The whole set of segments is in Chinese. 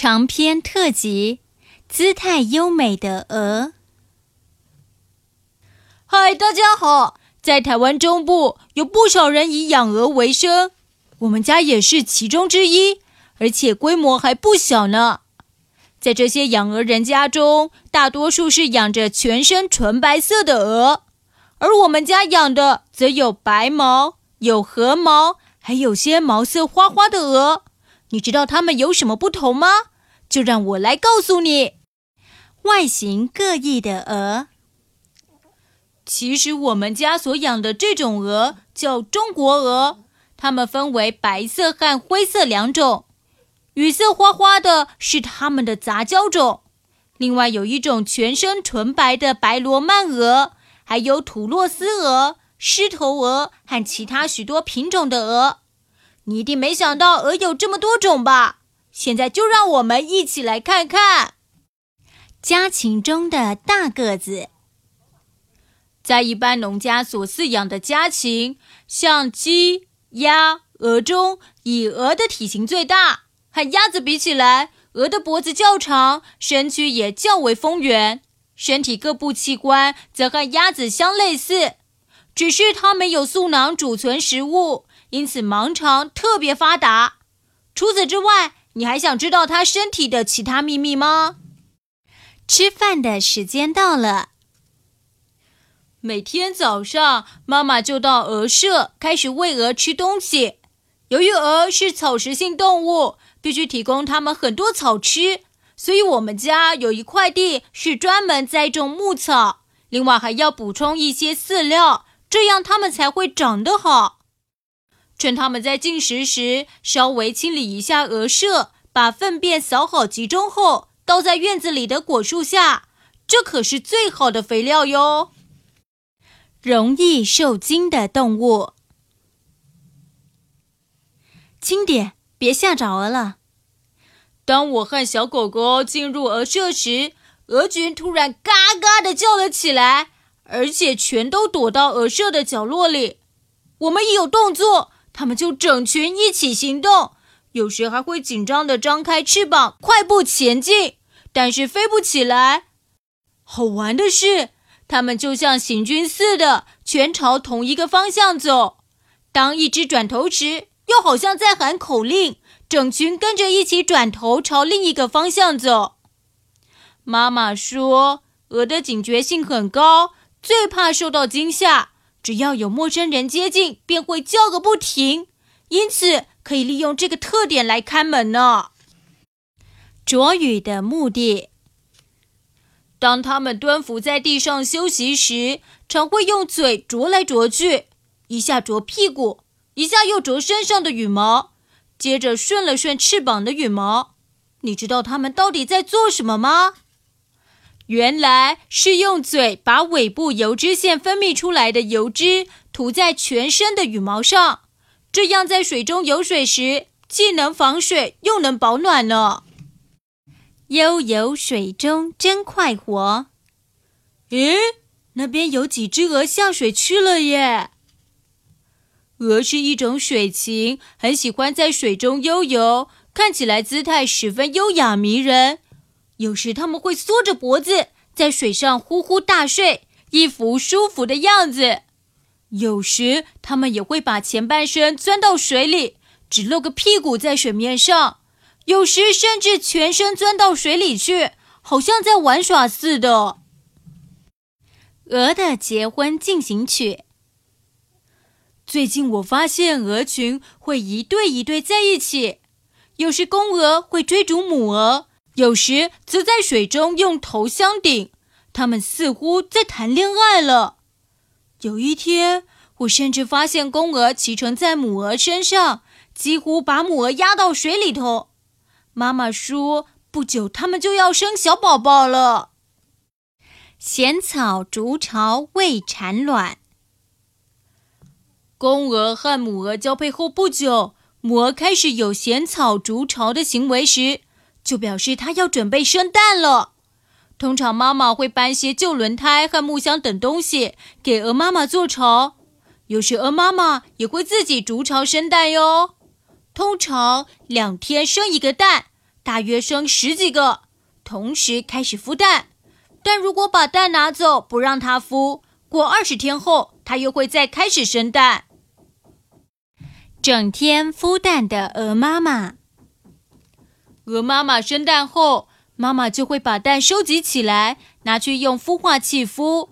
长篇特辑：姿态优美的鹅。嗨，大家好！在台湾中部，有不少人以养鹅为生，我们家也是其中之一，而且规模还不小呢。在这些养鹅人家中，大多数是养着全身纯白色的鹅，而我们家养的则有白毛、有褐毛，还有些毛色花花的鹅。你知道它们有什么不同吗？就让我来告诉你。外形各异的鹅，其实我们家所养的这种鹅叫中国鹅，它们分为白色和灰色两种，羽色花花的是它们的杂交种。另外有一种全身纯白的白罗曼鹅，还有土洛斯鹅、狮头鹅和其他许多品种的鹅。你一定没想到鹅有这么多种吧？现在就让我们一起来看看家禽中的大个子。在一般农家所饲养的家禽，像鸡、鸭、鹅中，以鹅的体型最大。和鸭子比起来，鹅的脖子较长，身躯也较为丰圆，身体各部器官则和鸭子相类似，只是它没有嗉囊储存食物。因此，盲肠特别发达。除此之外，你还想知道它身体的其他秘密吗？吃饭的时间到了。每天早上，妈妈就到鹅舍开始喂鹅吃东西。由于鹅是草食性动物，必须提供它们很多草吃，所以我们家有一块地是专门栽种牧草。另外，还要补充一些饲料，这样它们才会长得好。趁他们在进食时，稍微清理一下鹅舍，把粪便扫好集中后，倒在院子里的果树下，这可是最好的肥料哟。容易受惊的动物，轻点，别吓着鹅了。当我和小狗狗进入鹅舍时，鹅群突然嘎嘎的叫了起来，而且全都躲到鹅舍的角落里。我们一有动作。他们就整群一起行动，有时还会紧张地张开翅膀，快步前进，但是飞不起来。好玩的是，他们就像行军似的，全朝同一个方向走。当一只转头时，又好像在喊口令，整群跟着一起转头朝另一个方向走。妈妈说，鹅的警觉性很高，最怕受到惊吓。只要有陌生人接近，便会叫个不停，因此可以利用这个特点来看门呢。啄羽的目的，当它们蹲伏在地上休息时，常会用嘴啄来啄去，一下啄屁股，一下又啄身上的羽毛，接着顺了顺翅膀的羽毛。你知道它们到底在做什么吗？原来是用嘴把尾部油脂腺分泌出来的油脂涂在全身的羽毛上，这样在水中游水时既能防水又能保暖呢。悠游水中真快活。咦，那边有几只鹅下水去了耶？鹅是一种水禽，很喜欢在水中悠游，看起来姿态十分优雅迷人。有时他们会缩着脖子在水上呼呼大睡，一副舒服的样子；有时他们也会把前半身钻到水里，只露个屁股在水面上；有时甚至全身钻到水里去，好像在玩耍似的。鹅的结婚进行曲。最近我发现鹅群会一对一对在一起，有时公鹅会追逐母鹅。有时则在水中用头相顶，他们似乎在谈恋爱了。有一天，我甚至发现公鹅骑乘在母鹅身上，几乎把母鹅压到水里头。妈妈说，不久它们就要生小宝宝了。衔草筑巢为产卵。公鹅和母鹅交配后不久，母鹅开始有衔草筑巢的行为时，就表示它要准备生蛋了。通常妈妈会搬些旧轮胎和木箱等东西给鹅妈妈做巢，有时鹅妈妈也会自己筑巢生蛋哟。通常两天生一个蛋，大约生十几个，同时开始孵蛋。但如果把蛋拿走不让它孵，过二十天后它又会再开始生蛋。整天孵蛋的鹅妈妈，鹅妈妈生蛋后。妈妈就会把蛋收集起来，拿去用孵化器孵。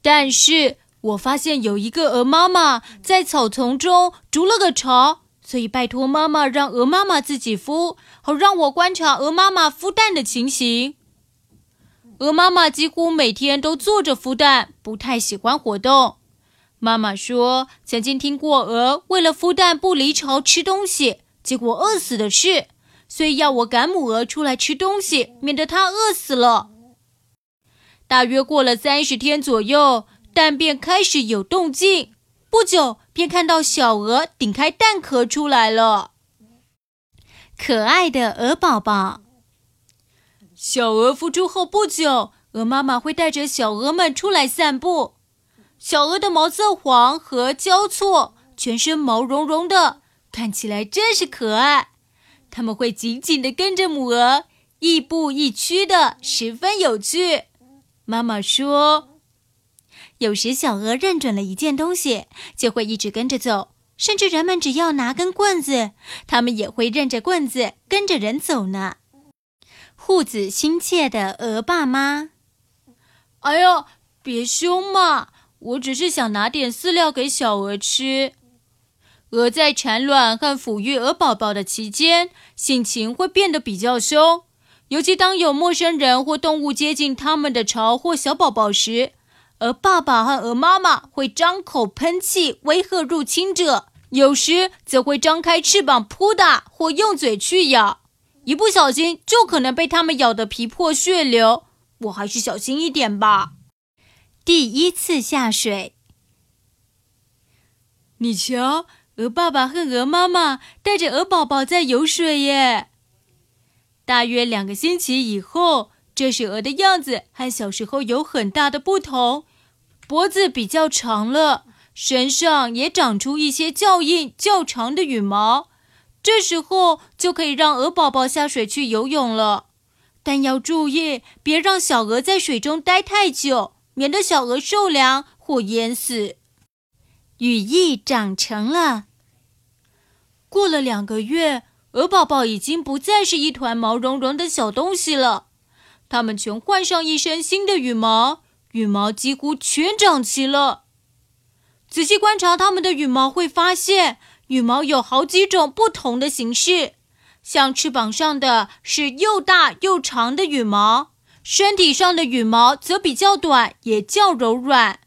但是我发现有一个鹅妈妈在草丛中筑了个巢，所以拜托妈妈让鹅妈妈自己孵，好让我观察鹅妈妈孵蛋的情形。鹅妈妈几乎每天都坐着孵蛋，不太喜欢活动。妈妈说，曾经听过鹅为了孵蛋不离巢吃东西，结果饿死的事。所以要我赶母鹅出来吃东西，免得它饿死了。大约过了三十天左右，蛋便开始有动静。不久，便看到小鹅顶开蛋壳出来了。可爱的鹅宝宝。小鹅孵出后不久，鹅妈妈会带着小鹅们出来散步。小鹅的毛色黄和交错，全身毛茸茸的，看起来真是可爱。他们会紧紧地跟着母鹅，亦步亦趋的，十分有趣。妈妈说，有时小鹅认准了一件东西，就会一直跟着走。甚至人们只要拿根棍子，它们也会认着棍子跟着人走呢。护子心切的鹅爸妈，哎呦，别凶嘛！我只是想拿点饲料给小鹅吃。鹅在产卵和抚育鹅宝宝的期间，性情会变得比较凶，尤其当有陌生人或动物接近它们的巢或小宝宝时，鹅爸爸和鹅妈妈会张口喷气威吓入侵者，有时则会张开翅膀扑打或用嘴去咬，一不小心就可能被它们咬得皮破血流。我还是小心一点吧。第一次下水，你瞧。鹅爸爸和鹅妈妈带着鹅宝宝在游水耶。大约两个星期以后，这是鹅的样子和小时候有很大的不同，脖子比较长了，身上也长出一些较硬、较长的羽毛。这时候就可以让鹅宝宝下水去游泳了，但要注意，别让小鹅在水中待太久，免得小鹅受凉或淹死。羽翼长成了。过了两个月，鹅宝宝已经不再是一团毛茸茸的小东西了，它们全换上一身新的羽毛，羽毛几乎全长齐了。仔细观察它们的羽毛，会发现羽毛有好几种不同的形式，像翅膀上的是又大又长的羽毛，身体上的羽毛则比较短，也较柔软。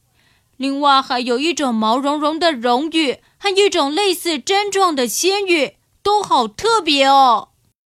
另外还有一种毛茸茸的绒羽和一种类似针状的纤羽，都好特别哦。